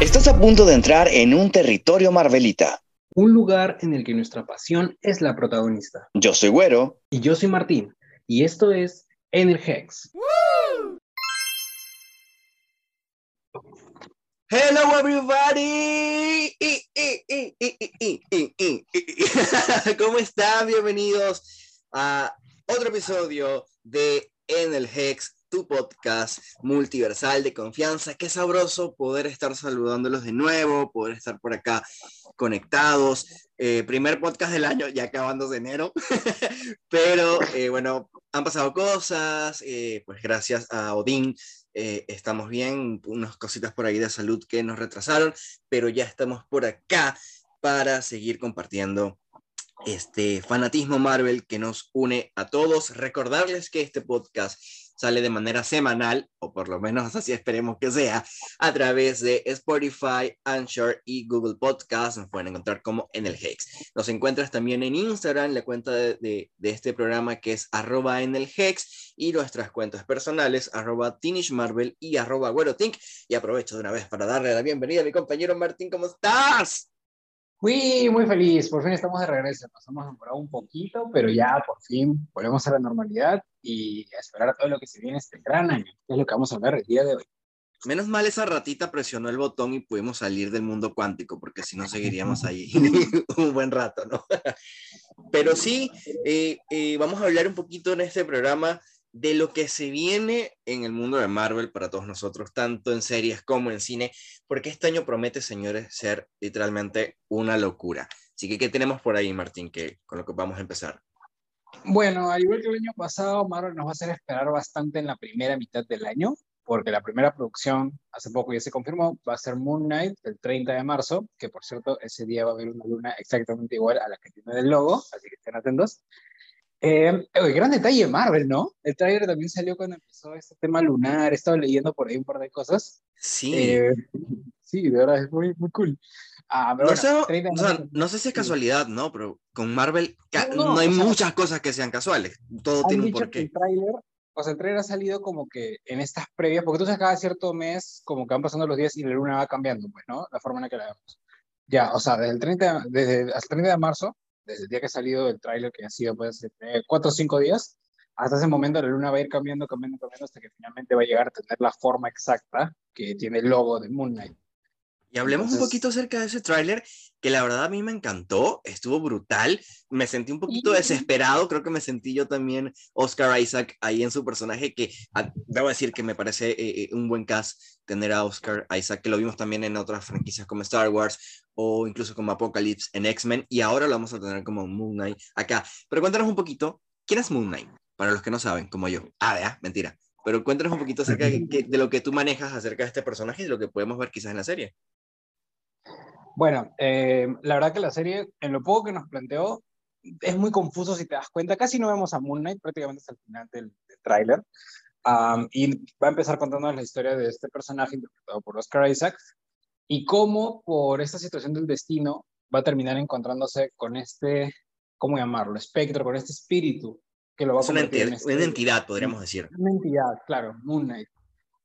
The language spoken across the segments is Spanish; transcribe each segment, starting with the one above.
Estás a punto de entrar en un territorio Marvelita. Un lugar en el que nuestra pasión es la protagonista. Yo soy Güero. Y yo soy Martín. Y esto es En el Hex. Hello everybody. ¿Cómo están? Bienvenidos a otro episodio de En el Hex, tu podcast multiversal de confianza. Qué sabroso poder estar saludándolos de nuevo, poder estar por acá conectados. Eh, primer podcast del año, ya acabándose enero. Pero eh, bueno, han pasado cosas, eh, pues gracias a Odín estamos bien, unas cositas por ahí de salud que nos retrasaron, pero ya estamos por acá para seguir compartiendo este fanatismo Marvel que nos une a todos. Recordarles que este podcast sale de manera semanal, o por lo menos así esperemos que sea, a través de Spotify, Anchor y Google Podcast. Nos pueden encontrar como en el Hex. Nos encuentras también en Instagram, la cuenta de, de, este programa que es arroba en el Hex y nuestras cuentas personales, arroba Teenage Marvel y arroba. Y aprovecho de una vez para darle la bienvenida a mi compañero Martín. ¿Cómo estás? Uy, muy feliz, por fin estamos de regreso. Nos hemos demorado un poquito, pero ya por fin volvemos a la normalidad y a esperar todo lo que se viene este gran año. Es lo que vamos a ver el día de hoy. Menos mal esa ratita presionó el botón y pudimos salir del mundo cuántico, porque si no seguiríamos ahí un buen rato, ¿no? Pero sí, eh, eh, vamos a hablar un poquito en este programa de lo que se viene en el mundo de Marvel para todos nosotros, tanto en series como en cine, porque este año promete, señores, ser literalmente una locura. Así que, ¿qué tenemos por ahí, Martín, que, con lo que vamos a empezar? Bueno, al igual que el año pasado, Marvel nos va a hacer esperar bastante en la primera mitad del año, porque la primera producción, hace poco ya se confirmó, va a ser Moon Knight el 30 de marzo, que por cierto, ese día va a haber una luna exactamente igual a la que tiene del logo, así que estén atentos. Eh, gran detalle Marvel, ¿no? El trailer también salió cuando empezó este tema lunar. He estado leyendo por ahí un par de cosas. Sí. Eh, sí, de verdad, es muy, muy cool. Ah, no, sé, o sea, no, sé, si es casualidad, ¿no? Pero con Marvel no, hay muchas cosas que sean casuales. Todo tiene un porqué. El trailer, o sea, el trailer ha salido como que en estas previas, porque tú sabes cada cierto mes, como que van pasando los días y la luna va cambiando, pues, ¿no? La forma en la que la vemos. Ya, o sea, desde el 30, desde hasta el 30 de marzo desde el día que ha salido el tráiler, que ha sido pues cuatro o cinco días, hasta ese momento la luna va a ir cambiando, cambiando, cambiando, hasta que finalmente va a llegar a tener la forma exacta que tiene el logo de Moon Knight. Y hablemos un poquito acerca de ese tráiler, que la verdad a mí me encantó, estuvo brutal, me sentí un poquito desesperado, creo que me sentí yo también Oscar Isaac ahí en su personaje, que ah, debo decir que me parece eh, eh, un buen cast tener a Oscar Isaac, que lo vimos también en otras franquicias como Star Wars o incluso como Apocalypse en X-Men, y ahora lo vamos a tener como Moon Knight acá. Pero cuéntanos un poquito, ¿quién es Moon Knight? Para los que no saben, como yo. Ah, ya, mentira. Pero cuéntanos un poquito acerca de, de lo que tú manejas acerca de este personaje y de lo que podemos ver quizás en la serie. Bueno, eh, la verdad que la serie, en lo poco que nos planteó, es muy confuso si te das cuenta. Casi no vemos a Moon Knight, prácticamente hasta el final del, del tráiler. Um, y va a empezar contándonos la historia de este personaje interpretado por Oscar Isaac y cómo por esta situación del destino va a terminar encontrándose con este, ¿cómo llamarlo? Espectro, con este espíritu que lo va a es una entidad, este, una entidad, podríamos decir. Una entidad, claro, Moon Knight.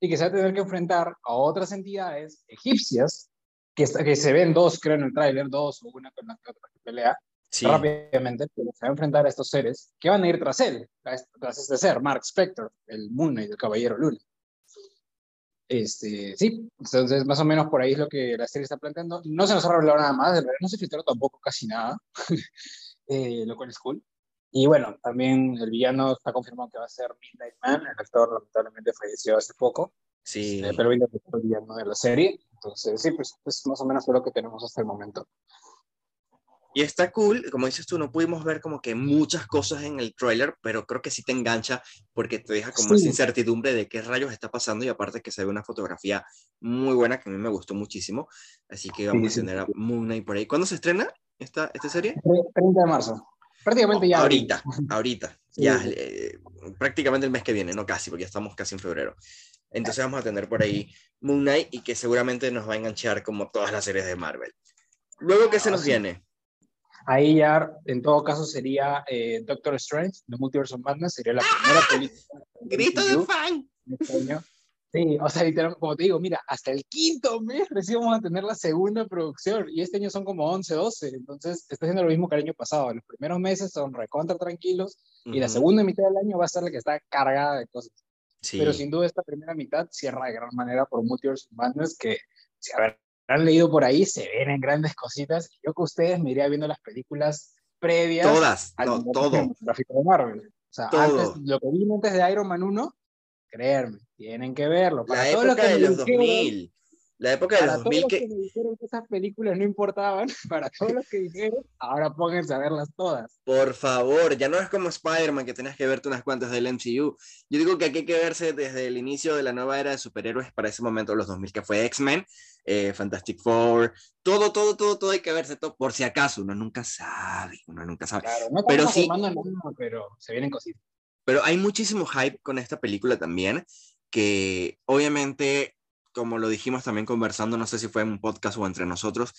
Y que se va a tener que enfrentar a otras entidades egipcias que, que se ven dos, creo, en el tráiler, dos o una con la que otra que pelea, sí. rápidamente, pero se va a enfrentar a estos seres que van a ir tras él, tras este ser, Mark Spector, el Moon Knight, el Caballero Luna. Este, sí, entonces más o menos por ahí es lo que la serie está planteando. No se nos ha revelado nada más, de verdad no se filtró tampoco casi nada, eh, lo cual es cool. Y bueno, también el villano está confirmado que va a ser Midnight Man, el actor lamentablemente falleció hace poco. Sí. Este, pero el villano de la serie. Entonces, sí, pues, pues más o menos es lo que tenemos hasta el momento. Y está cool, como dices tú, no pudimos ver como que muchas cosas en el trailer, pero creo que sí te engancha porque te deja como sí. esa incertidumbre de qué rayos está pasando y aparte que se ve una fotografía muy buena que a mí me gustó muchísimo. Así que vamos sí, a tener a Moon Knight por ahí. ¿Cuándo se estrena esta, esta serie? 30 de marzo. Prácticamente ya. Ahorita, ahorita. Ya, eh, prácticamente el mes que viene, no casi, porque ya estamos casi en febrero. Entonces vamos a tener por ahí Moon Knight y que seguramente nos va a enganchar como todas las series de Marvel. Luego, ¿qué se nos viene? Ahí ya, en todo caso, sería eh, Doctor Strange, The Multiverse of Madness, sería la primera película. ¡Grito de fan! Este Sí, o sea, literalmente, como te digo, mira, hasta el quinto mes recién vamos a tener la segunda producción y este año son como 11, 12, entonces está haciendo lo mismo que el año pasado. Los primeros meses son recontra tranquilos y la Ujú. segunda mitad del año va a ser la que está cargada de cosas. Sí. Pero sin duda esta primera mitad cierra de gran manera por Multiverse Madness que si habrán leído por ahí se ven en grandes cositas. Yo que ustedes me iría viendo las películas previas Todas, al no, todo. de Marvel. O sea, Todo. antes, lo que vino antes de Iron Man 1, créanme, tienen que verlo. Para La todos los época que de los dijeron- 2000. La época de Para los todos 2000 los que que... dijeron que esas películas no importaban, para todos los que dijeron, ahora pónganse a verlas todas. Por favor, ya no es como Spider-Man que tenías que verte unas cuantas del MCU. Yo digo que aquí hay que verse desde el inicio de la nueva era de superhéroes para ese momento, los 2000, que fue X-Men, eh, Fantastic Four, todo, todo, todo, todo hay que verse todo, por si acaso, uno nunca sabe, uno nunca sabe. Claro, no Pero sí- nada, pero se vienen cositas. Pero hay muchísimo hype con esta película también, que obviamente, como lo dijimos también conversando, no sé si fue en un podcast o entre nosotros,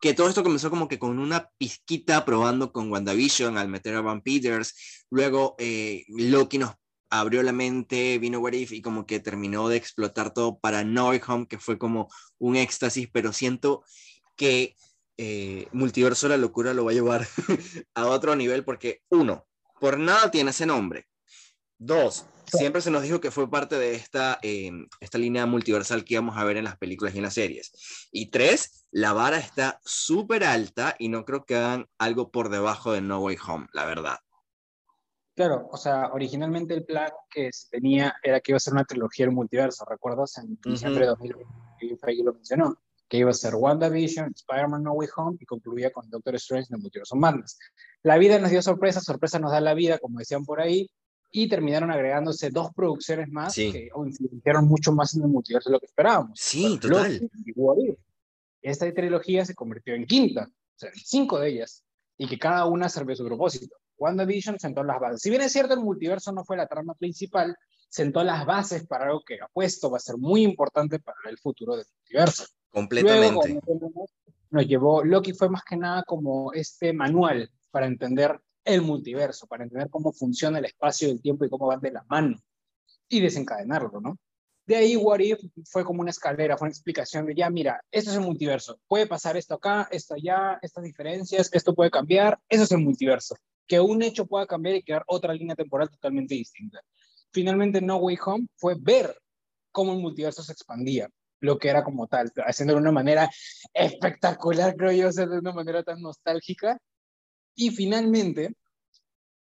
que todo esto comenzó como que con una pizquita probando con WandaVision al meter a Van Peters, luego eh, Loki nos abrió la mente, vino What If y como que terminó de explotar todo para No Way Home, que fue como un éxtasis, pero siento que eh, Multiverso de la Locura lo va a llevar a otro nivel porque uno, por nada tiene ese nombre. Dos, siempre se nos dijo que fue parte de esta, eh, esta línea multiversal que íbamos a ver en las películas y en las series. Y tres, la vara está súper alta y no creo que hagan algo por debajo de No Way Home, la verdad. Claro, o sea, originalmente el plan que se tenía era que iba a ser una trilogía del multiverso, ¿recuerdas? En diciembre de 2020, Kevin Feige lo mencionó, que iba a ser WandaVision, Spider-Man No Way Home y concluía con Doctor Strange en el Multiverso Madness. La vida nos dio sorpresa, sorpresa nos da la vida, como decían por ahí, y terminaron agregándose dos producciones más Sí. que influenciaron mucho más en el multiverso de lo que esperábamos. Sí, Loki total. y. Esta trilogía se convirtió en quinta, o sea, cinco de ellas, y que cada una sirvió su propósito. WandaVision sentó las bases. Si bien es cierto, el multiverso no fue la trama principal, sentó las bases para algo que apuesto va a ser muy importante para el futuro del multiverso. Luego, Completamente. vemos, nos llevó, Loki fue más que nada como este manual para entender el multiverso, para entender cómo funciona el espacio y el tiempo y cómo van de la mano y desencadenarlo, ¿no? De ahí What If fue como una escalera, fue una explicación de ya, mira, esto es el multiverso, puede pasar esto acá, esto allá, estas diferencias, esto puede cambiar, eso es el multiverso. Que un hecho pueda cambiar y crear otra línea temporal totalmente distinta. Finalmente No Way Home fue ver cómo el multiverso se expandía, lo que era como tal, haciéndolo de una manera espectacular, creo yo, o de una manera tan nostálgica. Y finalmente,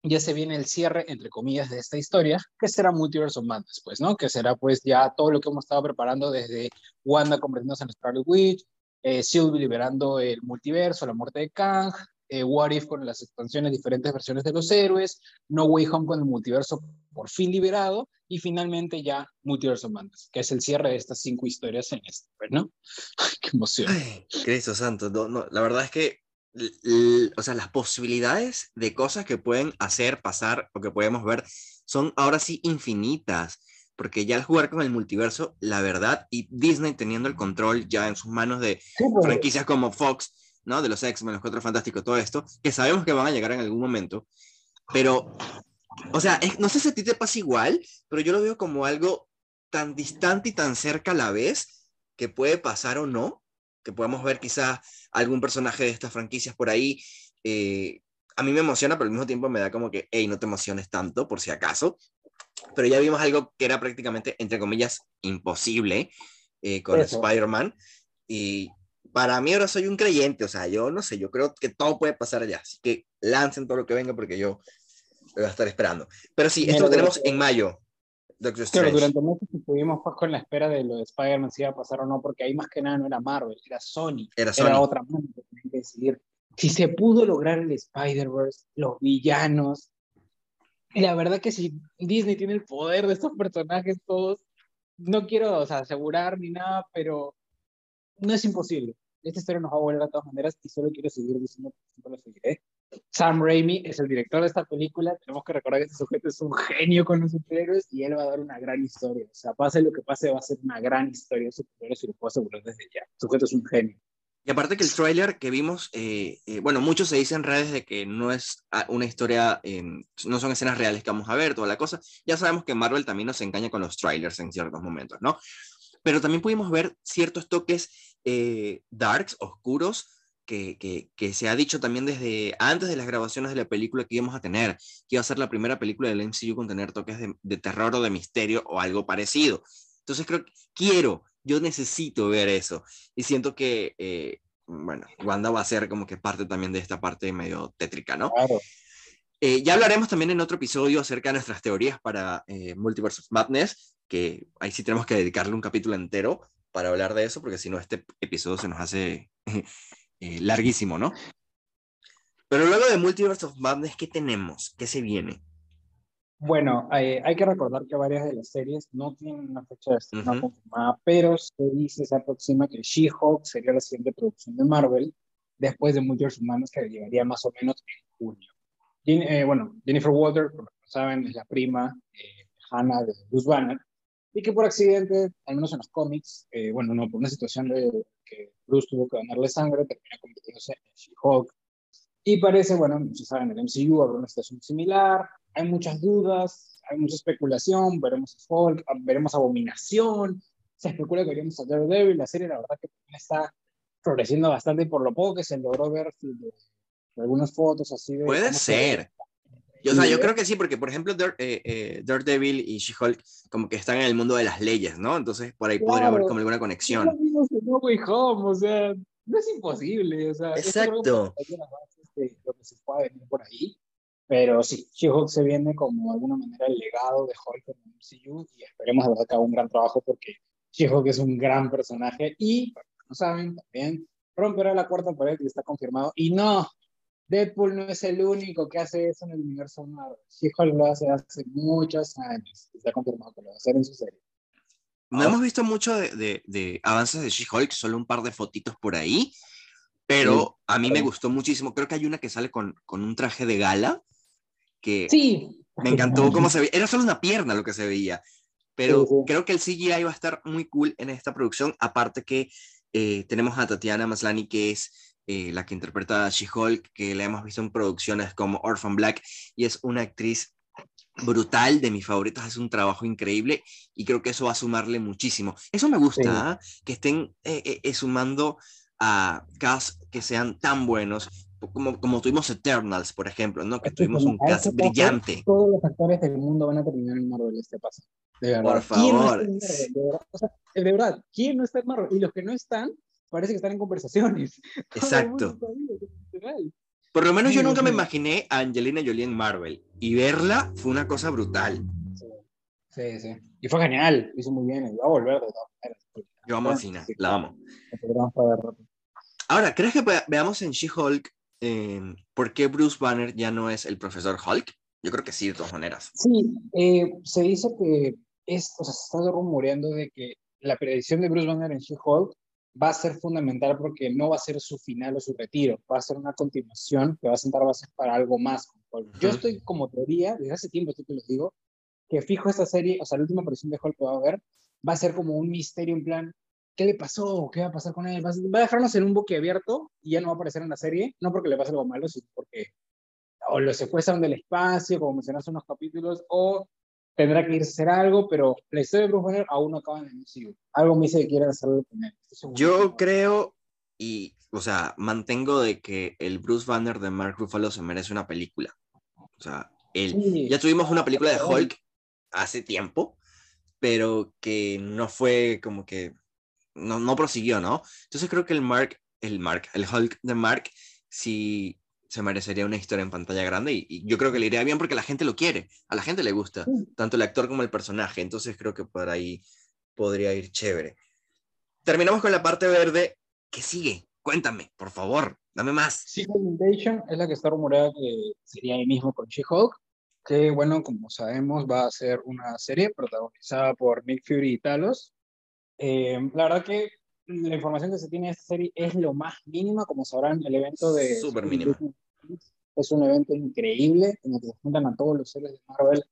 ya se viene el cierre, entre comillas, de esta historia, que será Multiverse of Madness, pues, ¿no? Que será, pues, ya todo lo que hemos estado preparando desde Wanda convirtiéndose en Scarlet Witch, eh, liberando el multiverso, la muerte de Kang, eh, What If con las expansiones, diferentes versiones de los héroes, No Way Home con el multiverso por fin liberado, y finalmente ya Multiverse of Madness, que es el cierre de estas cinco historias en este, ¿no? Ay, qué emoción. Ay, Cristo santo, no, no, la verdad es que, o sea, las posibilidades de cosas que pueden hacer, pasar o que podemos ver son ahora sí infinitas, porque ya al jugar con el multiverso, la verdad, y Disney teniendo el control ya en sus manos de Sí, pues, franquicias como Fox, ¿no? De los X-Men, los Cuatro Fantásticos, todo esto, que sabemos que van a llegar en algún momento, pero, o sea, es- no sé si a ti te pasa igual, pero yo lo veo como algo tan distante y tan cerca a la vez que puede pasar o no, que podemos ver quizás algún personaje de estas franquicias por ahí. eh, a mí me emociona, pero al mismo tiempo me da como que, hey, no te emociones tanto, por si acaso. Pero ya vimos algo que era prácticamente, entre comillas, imposible eh, con. Spider-Man. Y para mí ahora soy un creyente, o sea, yo no sé, yo creo que todo puede pasar allá. Así que lancen todo lo que venga porque yo lo voy a estar esperando. Pero sí, esto lo tenemos en mayo. Doctor Strange. durante meses estuvimos pues, con la espera de lo de Spider-Man si iba a pasar o no, porque ahí más que nada no era Marvel, era Sony. Era Sony. Era otra mano que que decidir. Si se pudo lograr el Spider-Verse, los villanos. Y la verdad que si Disney tiene el poder de estos personajes todos, no quiero o sea, asegurar ni nada, pero no es imposible. Esta historia nos va a volver de todas maneras y solo quiero seguir diciendo que siempre lo seguiré. Sam Raimi es el director de esta película. Tenemos que recordar que este sujeto es un genio con los superhéroes y él va a dar una gran historia. O sea, pase lo que pase, va a ser una gran historia de superhéroes y lo puedo asegurar desde ya. El sujeto es un genio. Y aparte que el tráiler que vimos, eh, eh, bueno, muchos se dicen en redes de que no es ah, una historia, em, no son escenas reales que vamos a ver, toda la cosa. Ya sabemos que Marvel también nos engaña con los trailers en ciertos momentos, ¿no? Pero también pudimos ver ciertos toques eh, darks, oscuros, que, que, que, se ha dicho también desde antes de las grabaciones de la película que íbamos a tener, que iba a ser la primera película del MCU con tener toques de, de terror o de misterio o algo parecido. Entonces creo que quiero yo necesito ver eso. Y siento que, eh, bueno, Wanda va a ser como que parte también de esta parte medio tétrica, ¿no? Claro. Eh, ya hablaremos también en otro episodio acerca de nuestras teorías para eh, Multiverse of Madness, que ahí sí tenemos que dedicarle un capítulo entero para hablar de eso, porque si no, este episodio se nos hace eh, larguísimo, ¿no? Pero luego de Multiverse of Madness, ¿qué tenemos? ¿Qué se viene? Bueno, eh, hay que recordar que varias de las series no tienen una fecha de estreno uh -huh. confirmada, pero se dice, se aproxima que She-Hulk sería la siguiente producción de Marvel después de Multiverse Humanos que llegaría más o menos en junio. Jen, eh, bueno, Jennifer Walter, como saben, es la prima eh, Hannah de Bruce Banner y que por accidente, al menos en los cómics, eh, bueno, no, por una situación de que Bruce tuvo que ganarle sangre, termina convirtiéndose en She-Hulk. Y parece, bueno, muchos saben, el MCU habrá una situación similar, hay muchas dudas, hay mucha especulación, veremos a Hulk, veremos Abominación, se especula que veremos a Daredevil, la serie la verdad que está floreciendo bastante por lo poco que se logró ver de, de algunas fotos así de... Puede ser. Yo, o sea, yo creo que sí, porque por ejemplo Dare, eh, eh, Daredevil y She-Hulk como que están en el mundo de las leyes, ¿no? Entonces por ahí claro, podría haber como alguna conexión. No Way Home, o sea, no es imposible, o sea, Exacto. Es lo que se puede venir por ahí. Pero sí, She-Hulk se viene como de alguna manera el legado de Hulk en el MCU y esperemos de verdad que haga un gran trabajo porque She-Hulk es un gran personaje y, para los que no saben, también romperá la cuarta pared y está confirmado. Y no, Deadpool no es el único que hace eso en el universo Marvel. She-Hulk lo hace hace muchos años. Está confirmado que lo va a hacer en su serie. No hemos visto mucho de, de, de avances de She-Hulk, solo un par de fotitos por ahí, pero sí, a mí me gustó muchísimo. Creo que hay una que sale con, con un traje de gala que sí. me encantó cómo se veía. Era solo una pierna lo que se veía, pero sí, sí. creo que el CGI va a estar muy cool en esta producción. Aparte que eh, tenemos a Tatiana Maslany, que es eh, la que interpreta a She-Hulk, que la hemos visto en producciones como Orphan Black, y es una actriz brutal, de mis favoritas, hace un trabajo increíble y creo que eso va a sumarle muchísimo. Eso me gusta, ¿eh? que estén eh, sumando a cast que sean tan buenos como, como tuvimos Eternals, por ejemplo, ¿no? Que tuvimos un cast paso, brillante. Todos los actores del mundo van a terminar en Marvel este paso. De verdad. Por favor. No de, verdad? O sea, de verdad, ¿quién no está en Marvel? Y los que no están, parece que están en conversaciones. Exacto. Por lo menos yo nunca me imaginé a Angelina Jolie en Marvel. Y verla fue una cosa brutal. Sí, sí. sí. Y fue genial. Hizo muy bien. Y va a volver de todas maneras. Yo amo a Cina, la amo. Ahora, ¿crees que veamos en She-Hulk eh, por qué Bruce Banner ya no es el profesor Hulk? Yo creo que sí, de todas maneras. Sí, eh, se dice que es, o sea, se está rumoreando de que la predicción de Bruce Banner en She-Hulk va a ser fundamental porque no va a ser su final o su retiro, va a ser una continuación que va a sentar bases para algo más. Yo estoy como teoría, desde hace tiempo esto te lo digo, que fijo esta serie, o sea, la última aparición de Hulk que va a haber, va a ser como un misterio en plan, ¿qué le pasó? ¿Qué va a pasar con él? Va a dejarnos en un buque abierto y ya no va a aparecer en la serie, no porque le pase algo malo, sino porque o lo secuestran del espacio, como mencionaste en unos capítulos, o tendrá que irse a hacer algo, pero la historia de Bruce Banner aún no acaba en el MCU. Algo me dice que quieren hacerlo con él. Yo creo, y, o sea, mantengo de que el Bruce Banner de Mark Ruffalo se merece una película. O sea, él, sí. ya tuvimos una película de Hulk hace tiempo, pero que no fue como que, no, no prosiguió, ¿no? Entonces creo que el Mark, el Mark, el Hulk de Mark, sí se merecería una historia en pantalla grande y, y, yo creo que le iría bien porque la gente lo quiere, a la gente le gusta, tanto el actor como el personaje, entonces creo que por ahí podría ir chévere. Terminamos con la parte verde, ¿qué sigue? Cuéntame, por favor, dame más. Secret Invasion es la que está rumoreada que sería ahí mismo con She-Hulk, que bueno, como sabemos va a ser una serie protagonizada por Nick Fury y Talos. Eh, la verdad que la información que se tiene de esta serie es lo más mínima, como sabrán, el evento de... Súper mínimo es un evento increíble en el que se juntan a todos los seres de Marvel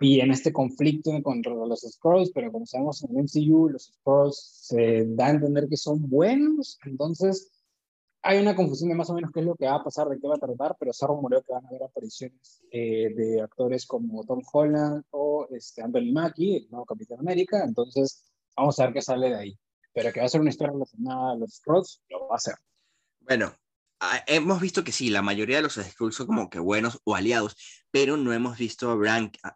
y en este conflicto contra los Scrolls, pero como sabemos en el MCU, los Scrolls se da a entender que son buenos, entonces hay una confusión de más o menos qué es lo que va a pasar, de qué va a tratar, pero se rumoreó que van a haber apariciones eh, de actores como Tom Holland o este, Anthony Mackie, el nuevo Capitán América, entonces vamos a ver qué sale de ahí. Pero que va a ser una historia relacionada a los Scrolls, lo va a hacer. Bueno, hemos visto que sí, la mayoría de los Skrulls son como que buenos o aliados, pero no hemos visto a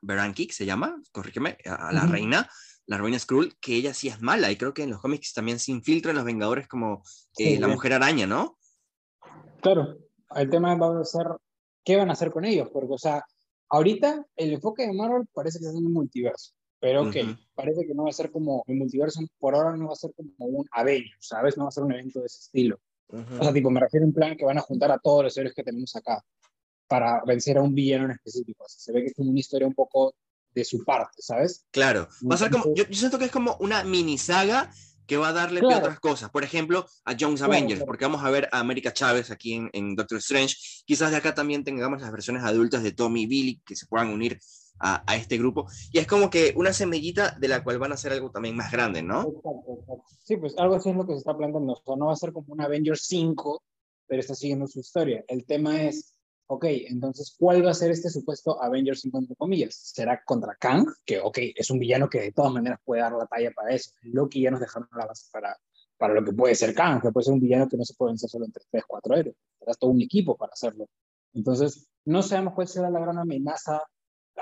Berankik, se llama, corrígeme, a, la reina, la reina Skrull, que ella sí es mala, y creo que en los cómics también se infiltra en los Vengadores como eh, la Mujer Araña, ¿no? Claro, el tema va a ser qué van a hacer con ellos, porque, o sea, ahorita el enfoque de Marvel parece que es un multiverso, pero ok, parece que no va a ser como, el multiverso por ahora no va a ser como un Avengers, ¿sabes? No va a ser un evento de ese estilo. O sea, tipo, me refiero a un plan que van a juntar a todos los héroes que tenemos acá para vencer a un villano en específico. O sea, se ve que es una historia un poco de su parte, ¿sabes? Claro. Va a ser como, yo, siento que es como una mini saga que va a darle otras cosas. Por ejemplo, a Jones Avengers, porque vamos a ver a América Chávez aquí en, en, Doctor Strange. Quizás de acá también tengamos las versiones adultas de Tommy y Billy que se puedan unir a, este grupo. Y es como que una semillita de la cual van a hacer algo también más grande, ¿no? Sí, pues algo así es lo que se está planteando. O sea, no va a ser como un Avengers 5, pero está siguiendo su historia. El tema es, ok, entonces, ¿cuál va a ser este supuesto Avengers 5 entre comillas? ¿Será contra Kang? Que, ok, es un villano que de todas maneras puede dar la talla para eso. Loki ya nos dejaron la base para, para lo que puede ser Kang, que puede ser un villano que no se puede vencer solo entre 3, 4 héroes. Será todo un equipo para hacerlo. Entonces, no sabemos cuál será la gran amenaza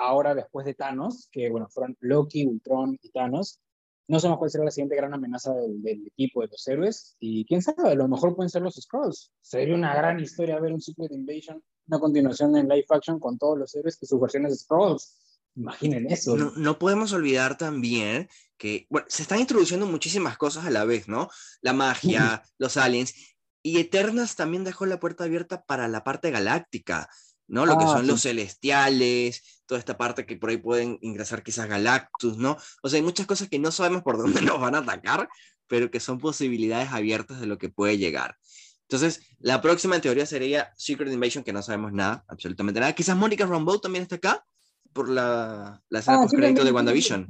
ahora después de Thanos, que bueno, fueron Loki, Ultron y Thanos, no sabemos cuál será la siguiente gran amenaza del, equipo de los héroes, y quién sabe, a lo mejor pueden ser los Skrulls. Sería una gran historia ver un Secret Invasion, una continuación en live action con todos los héroes que sus versiones de Skrulls. Imaginen eso. No, no, podemos olvidar también que, bueno, se están introduciendo muchísimas cosas a la vez, ¿no? La magia, los aliens, y Eternals también dejó la puerta abierta para la parte galáctica. ¿no? Lo que ah, son los celestiales, toda esta parte que por ahí pueden ingresar quizás Galactus, ¿no? O sea, hay muchas cosas que no sabemos por dónde nos van a atacar, pero que son posibilidades abiertas de lo que puede llegar. Entonces, la próxima en teoría sería Secret Invasion, que no sabemos nada, absolutamente nada. Quizás Mónica Rambeau también está acá por la, la escena ah, post-crédito de WandaVision.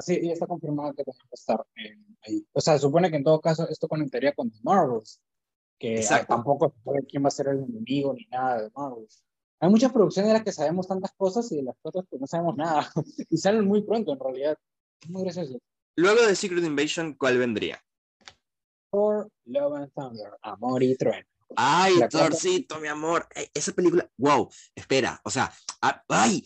Sí, ya está confirmado que tiene que estar ahí. O sea, se supone que en todo caso esto conectaría con The Marvels que tampoco sabe quién va a ser el enemigo ni nada de Marvel. Hay muchas producciones de las que sabemos tantas cosas y de las otras que no sabemos nada. y salen muy pronto, en realidad. muy gracioso. Luego de Secret Invasion, ¿cuál vendría? Thor, Love and Thunder, Amor y Trueno. Ay, Thorcito, mi amor. Esa película, wow, espera, o sea, ay,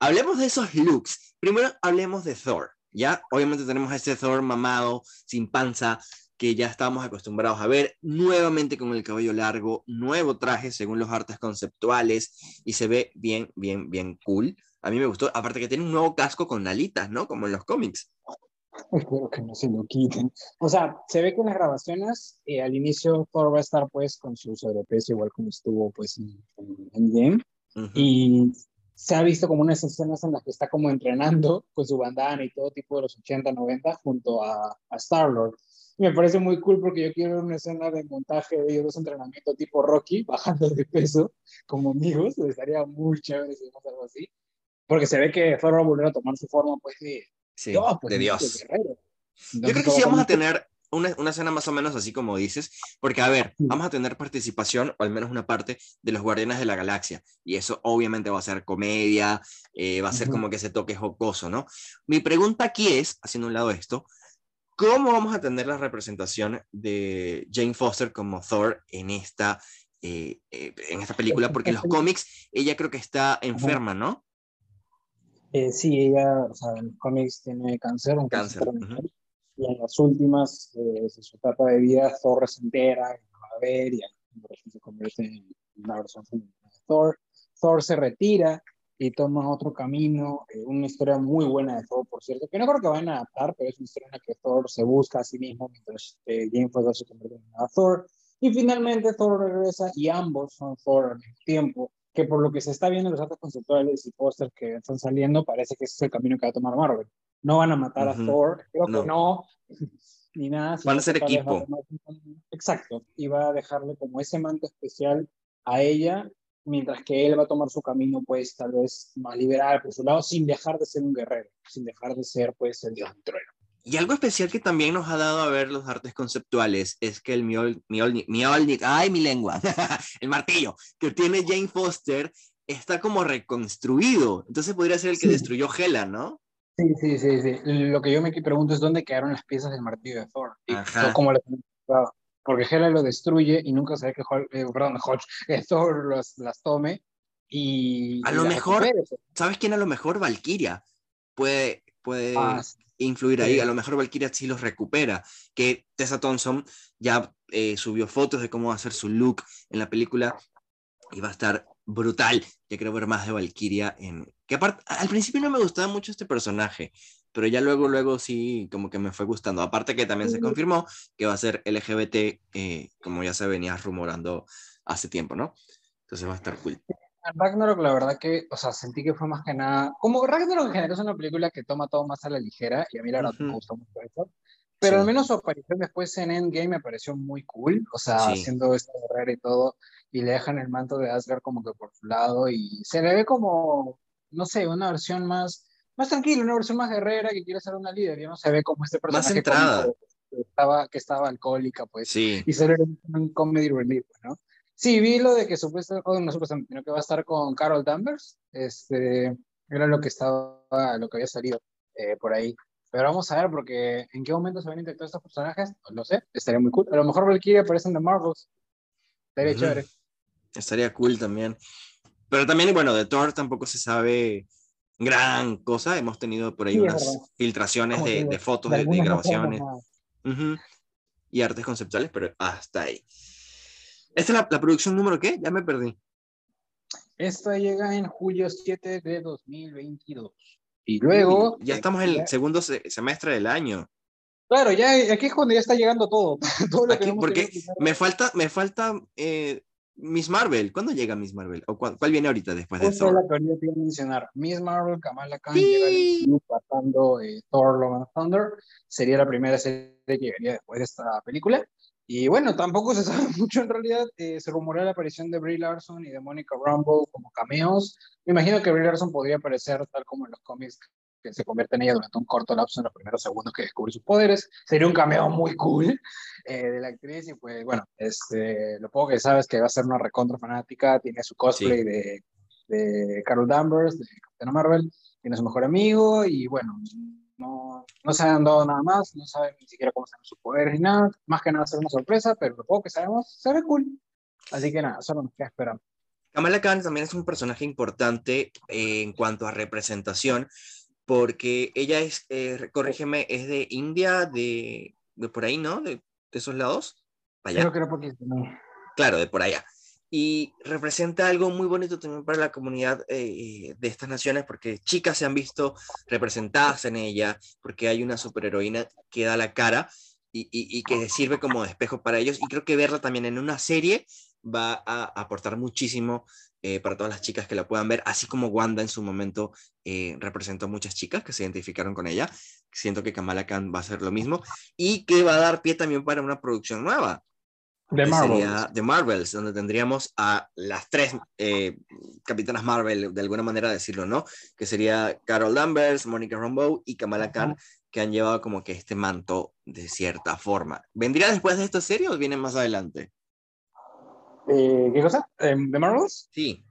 hablemos de esos looks. Primero hablemos de Thor, ¿ya? Obviamente tenemos a este Thor mamado, sin panza, que ya estamos acostumbrados a ver, nuevamente con el cabello largo, nuevo traje según los artes conceptuales y se ve bien, bien, bien cool. A mí me gustó, aparte que tiene un nuevo casco con alitas, ¿no? Como en los cómics. Espero que no se lo quiten. O sea, se ve que en las grabaciones eh, al inicio Thor va a estar pues con su sobrepeso igual como estuvo pues en, en Game. Y se ha visto como unas escenas en las que está como entrenando con su bandana y todo tipo de los 80, 90 junto a, a Star-Lord me parece muy cool porque yo quiero una escena de montaje de ellos dos entrenamiento tipo Rocky, bajando de peso como amigos, estaría muy chévere si hacemos algo así, porque se ve que Thor va a volver a tomar su forma pues de, Dios. Pues, de Dios. yo creo que sí vamos a tener una, una, escena más o menos así como dices, porque a ver, vamos a tener participación, o al menos una parte, de los Guardianes de la Galaxia, y eso obviamente va a ser comedia, eh, va a ser como que ese toque jocoso, ¿no? Mi pregunta aquí es, haciendo un lado esto, ¿Cómo vamos a tener la representación de Jane Foster como Thor en esta, eh, eh, en esta película? Porque en los cómics ella creo que está enferma, ¿no? Eh, sí, ella, o sea, en los cómics tiene cáncer, un cáncer. Y en las últimas, de su etapa de vida, Thor se entera, va a ver, y se convierte en una versión femenina de Thor. Thor se retira, y toma otro camino, eh, una historia muy buena de Thor, por cierto, que no creo que vayan a adaptar, pero es una historia en la que Thor se busca a sí mismo mientras eh, Jane Foster se convierte en Thor, y finalmente Thor regresa y ambos son Thor al mismo tiempo, que por lo que se está viendo en los artes conceptuales y pósters que están saliendo, parece que ese es el camino que va a tomar Marvel. No van a matar a Thor, creo que no, ni nada. Van a ser equipo. Exacto, y va a dejarle como ese manto especial a ella mientras que él va a tomar su camino, pues tal vez más liberal por su lado, sin dejar de ser un guerrero, sin dejar de ser pues el dios del trueno. Y algo especial que también nos ha dado a ver los artes conceptuales es que el Mjolnir, ay mi lengua, el martillo que tiene Jane Foster está como reconstruido. Entonces podría ser el que destruyó Hela, ¿no? Sí, sí, sí, sí. Lo que yo me pregunto es dónde quedaron las piezas del martillo de Thor. Ajá. ¿Cómo las porque Hela lo destruye y nunca se ve que eh, perdón, Thor las tome y... A lo mejor, pues. ¿sabes quién a lo mejor? Valkyria puede, puede ah, influir ahí, a lo mejor Valkyria sí los recupera, que Tessa Thompson ya eh, subió fotos de cómo va a ser su look en la película y va a estar brutal, ya quiero ver más de Valkyria en... Que aparte, al principio no me gustaba mucho este personaje, pero ya luego, luego sí, como que me fue gustando. Aparte que también se confirmó que va a ser LGBT, eh, como ya se venía rumorando hace tiempo, ¿no? Entonces va a estar cool. Ragnarok, la verdad que, o sea, sentí que fue más que nada, como Ragnarok en general es una película que toma todo más a la ligera, y a mí la verdad me gustó mucho eso, pero al menos su aparición después en Endgame me pareció muy cool, o sea, haciendo esta guerrera y todo, y le dejan el manto de Asgard como que por su lado, y se le ve como, no sé, una versión más, más tranquilo, una versión más guerrera que quiere ser una líder, ya no se ve como este personaje más centrada. Que estaba, que estaba alcohólica, pues, sí. y solo era un comedy relief, ¿no? Sí, vi lo de que supuestamente, oh, no supuestamente, sino que va a estar con Carol Danvers, este, era lo que estaba, lo que había salido eh, por ahí. Pero vamos a ver, porque en qué momento se van a intentar estos personajes, no lo sé, estaría muy cool. A lo mejor Valkyrie aparece en The Marvels, estaría chévere. Estaría cool también. Pero también, bueno, de Thor tampoco se sabe gran cosa. Hemos tenido por ahí unas filtraciones de, de, fotos, de, grabaciones y artes conceptuales, pero hasta ahí. ¿Esta es la, la, producción número qué? Ya me perdí. Esta llega en julio 7 de 2022. Y luego... ya estamos en el segundo semestre del año. Claro, ya aquí es cuando ya está llegando todo. todo lo que porque me falta, me falta eh, Miss Marvel, ¿cuándo llega Miss Marvel? ¿O cuál, viene ahorita después de Thor? la que yo quiero mencionar. Miss Marvel, Kamala Khan, sí. llega pasando eh, Thor, Love and Thunder. Sería la primera serie que llegaría después de esta película. Y bueno, tampoco se sabe mucho en realidad. Eh, se rumorea la aparición de Brie Larson y de Monica Rambeau como cameos. Me imagino que Brie Larson podría aparecer tal como en los cómics que se convierte en ella durante un corto lapso en los primeros segundos que descubre sus poderes. Sería un cameo muy cool eh, de la actriz y pues bueno, este, lo poco que sabes que va a ser una recontra fanática, tiene su cosplay de, de Carol Danvers, de Capitana Marvel, tiene su mejor amigo y bueno, no, no se han dado nada más, no saben ni siquiera cómo se sus poderes ni nada, más que nada ser una sorpresa, pero lo poco que sabemos se ve cool. Así que nada, solo nos queda esperar. Kamala Khan también es un personaje importante eh, en cuanto a representación, porque ella es, eh, corrígeme, es de India, de, de por ahí, ¿no? De, de esos lados. Allá. Creo que era no. Claro, de por allá. Y representa algo muy bonito también para la comunidad eh, de estas naciones, porque chicas se han visto representadas en ella, porque hay una superheroína que da la cara y, y, y que sirve como espejo para ellos. Y creo que verla también en una serie va a aportar muchísimo eh, para todas las chicas que la puedan ver, así como Wanda en su momento eh, representó muchas chicas que se identificaron con ella. Siento que Kamala Khan va a hacer lo mismo y que va a dar pie también para una producción nueva. De Marvels. De Marvels, donde tendríamos a las tres eh, capitanas Marvel, de alguna manera decirlo, ¿no? Que sería Carol Danvers, Monica Rambeau y Kamala Khan, que han llevado como que este manto de cierta forma. ¿Vendría después de esta serie o viene más adelante? Eh, ¿Qué cosa? ¿De Marvels? Sí.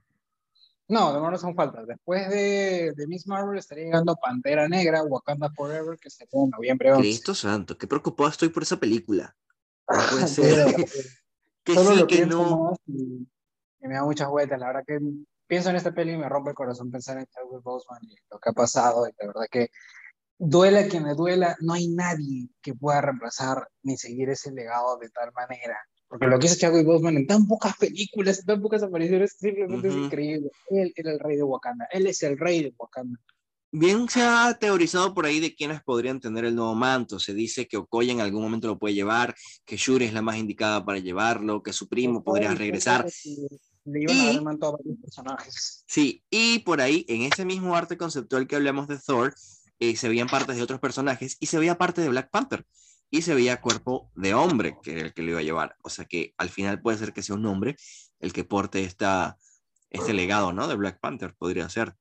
No, de Marvels son faltas. Después de, de, Miss Marvel estaría llegando Pantera Negra, Wakanda Forever, que se en noviembre 11. Cristo santo, qué preocupado estoy por esa película. No puede ser. que sí, que no. Y, me da muchas vueltas. La verdad que pienso en esta peli y me rompe el corazón pensar en Chadwick Boseman y lo que ha pasado. Y la verdad que duela quien me duela, no hay nadie que pueda reemplazar ni seguir ese legado de tal manera. Porque lo que hizo Chadwick Boseman en tan pocas películas, en tan pocas apariciones, simplemente es increíble. Él era el rey de Wakanda. Él es el rey de Wakanda. Bien se ha teorizado por ahí de quiénes podrían tener el nuevo manto. Se dice que Okoye en algún momento lo puede llevar, que Shuri es la más indicada para llevarlo, que su primo podría regresar. Le iban a dar el manto a varios personajes. Sí, y por ahí, en ese mismo arte conceptual que hablamos de Thor, eh, se veían partes de otros personajes y se veía parte de Black Panther y se veía cuerpo de hombre, que era el que lo iba a llevar. O sea que al final puede ser que sea un hombre el que porte esta, este legado, ¿no? De Black Panther, podría ser.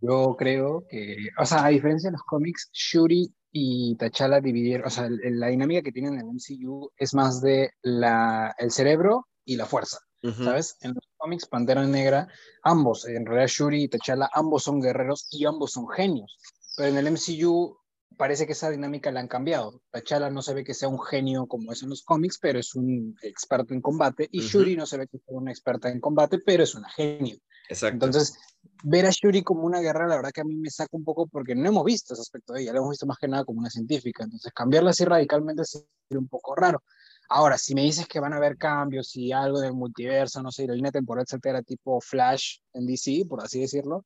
Yo creo que, o sea, a diferencia de los cómics, Shuri y T'Challa dividieron, o sea, la dinámica que tienen en el MCU es más de la, el cerebro y la fuerza, ¿sabes? En los cómics Pantera Negra, ambos, en realidad Shuri y T'Challa, ambos son guerreros y ambos son genios, pero en el MCU parece que esa dinámica la han cambiado. T'Challa no se ve que sea un genio como es en los cómics, pero es un experto en combate, y Shuri no se ve que sea una experta en combate, pero es una genio. Exacto. Entonces, ver a Shuri como una guerrera, la verdad que a mí me saca un poco porque no hemos visto ese aspecto de ella, la hemos visto más que nada como una científica. Entonces, cambiarla así radicalmente sería un poco raro. Ahora, si me dices que van a haber cambios y algo del multiverso, no sé, la línea temporal se altera tipo Flash en DC, por así decirlo,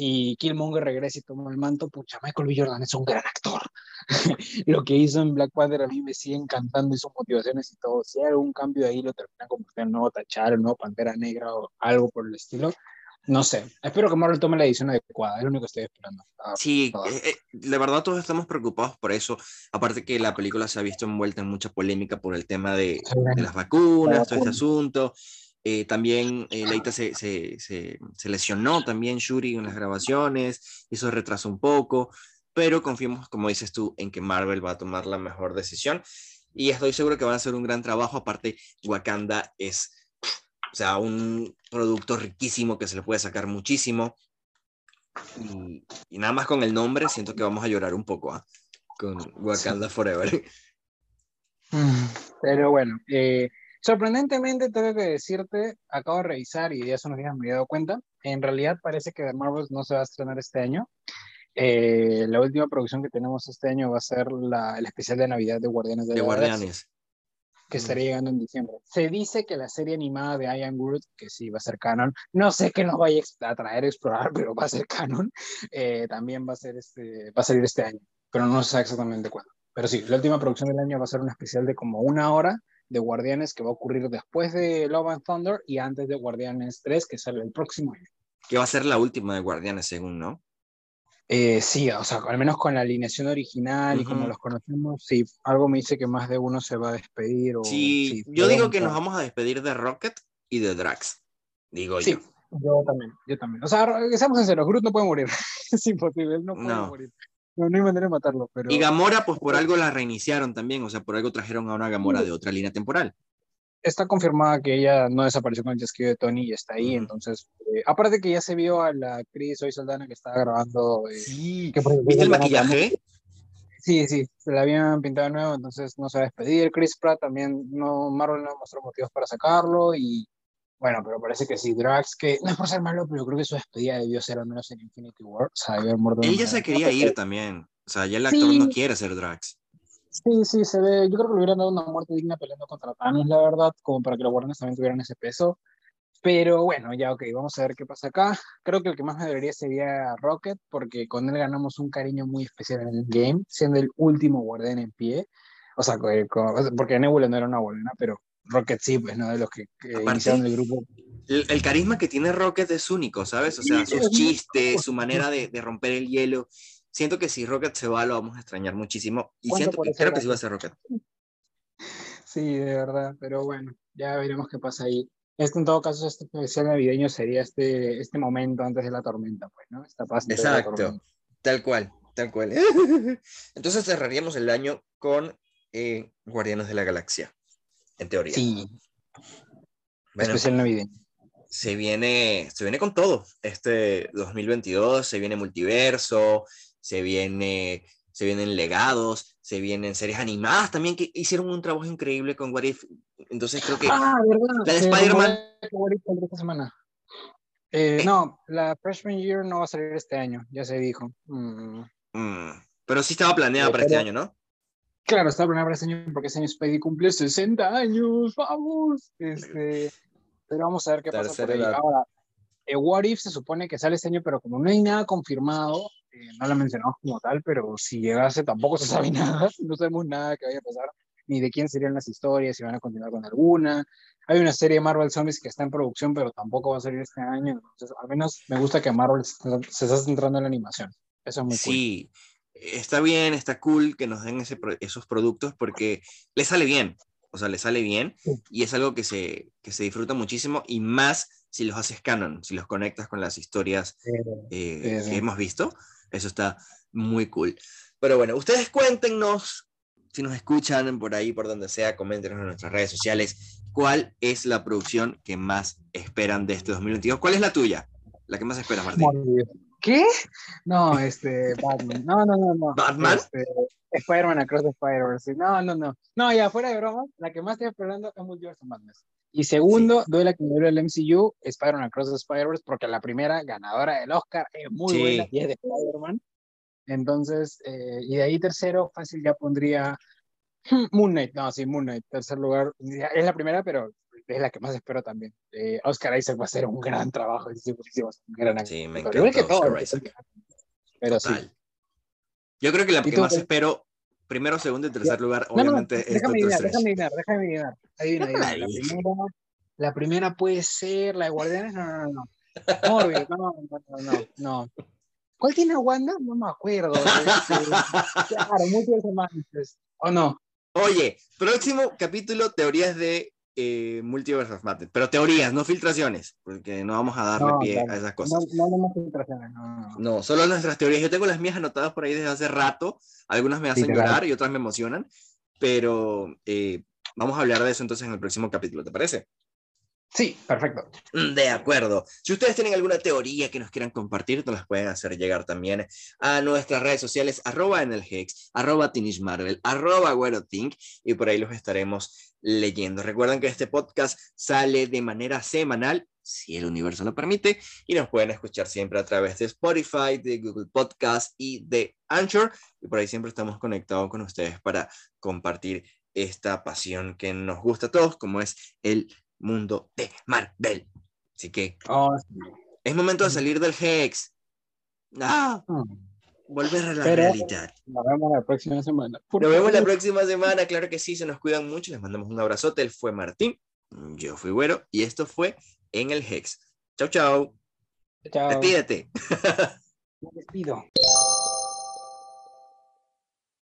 y Killmonger regresa y toma el manto, pucha, Michael B. Jordan es un gran actor. lo que hizo en Black Panther a mí me sigue encantando y sus motivaciones y todo. Si hay algún cambio ahí, lo termina convirtiendo en nuevo Tachar, nuevo Pantera Negra o algo por el estilo. No sé, espero que Marvel tome la edición adecuada, es lo único que estoy esperando. Ah, sí, eh, eh, de verdad todos estamos preocupados por eso, aparte que la película se ha visto envuelta en mucha polémica por el tema de, de las vacunas, todo este asunto, eh, también eh, Leita se, se, se, lesionó también Shuri en las grabaciones, eso retrasó un poco, pero confiemos, como dices tú, en que Marvel va a tomar la mejor decisión y estoy seguro que van a hacer un gran trabajo. Aparte, Wakanda es, o sea, un producto riquísimo que se le puede sacar muchísimo. Y, nada más con el nombre, siento que vamos a llorar un poco ¿ah? con Wakanda Forever. Pero bueno, eh, Sorprendentemente, tengo que decirte, acabo de revisar y ya hace unos días me he dado cuenta, en realidad parece que The Marvels no se va a estrenar este año. Eh, la última producción que tenemos este año va a ser la, el especial de Navidad de Guardianes de, de Guardianes. que estaría llegando en diciembre. Se dice que la serie animada de Ian Groot, que sí va a ser canon, no sé qué nos vaya a traer a explorar, pero va a ser canon, eh, también va a, ser este, va a salir este año, pero no sé exactamente cuándo. Pero sí, la última producción del año va a ser un especial de como una hora de Guardianes que va a ocurrir después de Love and Thunder y antes de Guardianes 3, que sale el próximo año. Que va a ser la última de Guardianes, según, ¿no? Eh, sí, o sea, al menos con la alineación original y como los conocemos, sí, algo me dice que más de uno se va a despedir. O, sí, yo digo que nos vamos a despedir de Rocket y de Drax, digo sí, yo. Yo también, yo también. O sea, seamos sinceros, Groot no puede morir. es imposible, no puede morir. No, no hay manera de matarlo, pero... Y Gamora, pues por algo la reiniciaron también, o sea, por algo trajeron a una Gamora de otra línea temporal. Está confirmada que ella no desapareció con el chasquido de Tony y está ahí, entonces, eh, aparte que ya se vio a la actriz Hoy Soldana que estaba grabando... Eh, sí, ¿viste el maquillaje? Sí, sí, se la habían pintado de nuevo, entonces no se va a despedir. Chris Pratt también, no, Marvel no mostró motivos para sacarlo y bueno, pero parece que sí, Drax, que no es por ser malo, pero creo que su despedida debió ser al menos en Infinity War. O sea, Él ya se quería ir también. O sea, ya el actor no quiere ser Drax. Sí, sí, se ve. Yo creo que le hubieran dado una muerte digna peleando contra Thanos, la verdad, como para que los Guardianes también tuvieran ese peso. Pero bueno, ya ok, vamos a ver qué pasa acá. Creo que el que más me debería sería Rocket, porque con él ganamos un cariño muy especial en el game, siendo el último guardián en pie. O sea, porque Nebula no era una guardiana, pero Rocket sí, pues, ¿no? De los que, iniciaron el grupo. El, carisma que tiene Rocket es único, ¿sabes? O sea, sus chistes, su manera de, de, romper el hielo. Siento que si Rocket se va, lo vamos a extrañar muchísimo. Y siento que creo que sí va a ser Rocket. Sí, de verdad, pero bueno, ya veremos qué pasa ahí. Este, en todo caso, este especial navideño sería este, este momento antes de la tormenta, pues, ¿no? Esta paz Exacto, tal cual, tal cual. Entonces cerraríamos el año con eh, Guardianes de la Galaxia en teoría. Sí. Especial navideño. Se viene, se viene con todo. Este 2022 se viene multiverso, se viene se vienen legados, se vienen series animadas también que hicieron un trabajo increíble con What If. Entonces creo que ah, ¿verdad? la de Spider-Man semana. Eh, eh. No, la Freshman Year no va a salir este año, ya se dijo. Mm. Mm, pero sí estaba planeada para este año, ¿no? Claro, está este año porque este año Spidey cumple 60 años, vamos. Este, pero vamos a ver qué pasa por ahí. Ahora, eh, What If se supone que sale este año, pero como no hay nada confirmado, eh, no lo mencionamos como tal, pero si llegase tampoco se sabe nada, no sabemos nada que vaya a pasar, ni de quién serían las historias, si van a continuar con alguna. Hay una serie de Marvel Zombies que está en producción, pero tampoco va a salir este año, entonces al menos me gusta que Marvel se está centrando en la animación. Eso es muy Sí, está bien, está cool que nos den esos productos porque le sale bien, o sea, le sale bien y es algo que se, que se disfruta muchísimo y más si los haces canon, si los conectas con las historias eh, sí, sí. que hemos visto. Eso está muy cool. Pero bueno, ustedes cuéntenos, si nos escuchan por ahí, por donde sea, coméntenos en nuestras redes sociales, cuál es la producción que más esperan de este 2022. ¿Cuál es la tuya? La que más esperas, Martín. ¿Qué? No, este, Batman. No, no, no, no. ¿Batman? Este, Spider-Man Across the Spider-Verse. No, no, no. No, ya fuera de bromas, la que más estoy esperando es Multiverse of Madness. Y segundo, doy la que me dio el MCU, Spider-Man Across the Spider-Verse, porque la primera ganadora del Oscar es muy Sí. buena y es de Spider-Man. Entonces, eh, y de ahí tercero, fácil ya pondría hmm, Moon Knight. No, sí, Moon Knight. Tercer lugar, es la primera, pero es la que más espero también. Eh, Oscar Isaac va a hacer un gran trabajo, es un gran Sí, me actor. Igual que encanta todo, Oscar Isaac. Pero sí. Total. Yo creo que la ¿Y que tú, más cuál? espero, primero, segundo y tercer lugar, No, no, no, obviamente, es déjame Doctor adivinar, Strange. déjame adivinar, déjame adivinar. Adivina, Déjame adivina. La primera, la primera puede ser la de Guardianes, no, no, no, no. Morbius, no, no, no, no, no. ¿Cuál tiene a Wanda? No me acuerdo. Claro, muchos más. ¿O no? Oye, próximo capítulo, teorías de eh, Multiverse of Madness. Pero teorías, no filtraciones, porque no vamos a darle No, pie claro. a esas No, cosas. no tenemos filtraciones, no, no, no. No, solo nuestras teorías. Yo tengo las mías anotadas por ahí desde hace rato. Algunas me hacen Literal. llorar y otras me emocionan. Pero eh, vamos a hablar de eso entonces en el próximo capítulo, ¿te parece? Sí, perfecto. De acuerdo. Si ustedes tienen alguna teoría que nos quieran compartir, nos las pueden hacer llegar también a nuestras redes sociales, arroba en el arroba Teenage Marvel, arroba Think, y por ahí los estaremos leyendo. Recuerden que este podcast sale de manera semanal, si el universo lo permite, y nos pueden escuchar siempre a través de Spotify, de Google Podcast y de Anchor, y por ahí siempre estamos conectados con ustedes para compartir esta pasión que nos gusta a todos, como es el mundo de Marvel. Así que Oh, sí. es momento de salir del Hex. Ah, volver a la Pero- realidad. Nos vemos la próxima semana. Por Nos vemos la próxima semana. Claro que sí, se nos cuidan mucho. Les mandamos un abrazote. Él fue Martín. Yo fui Güero. Y esto fue En el Hex. Chau, chau. Chao. Despídete. Me despido.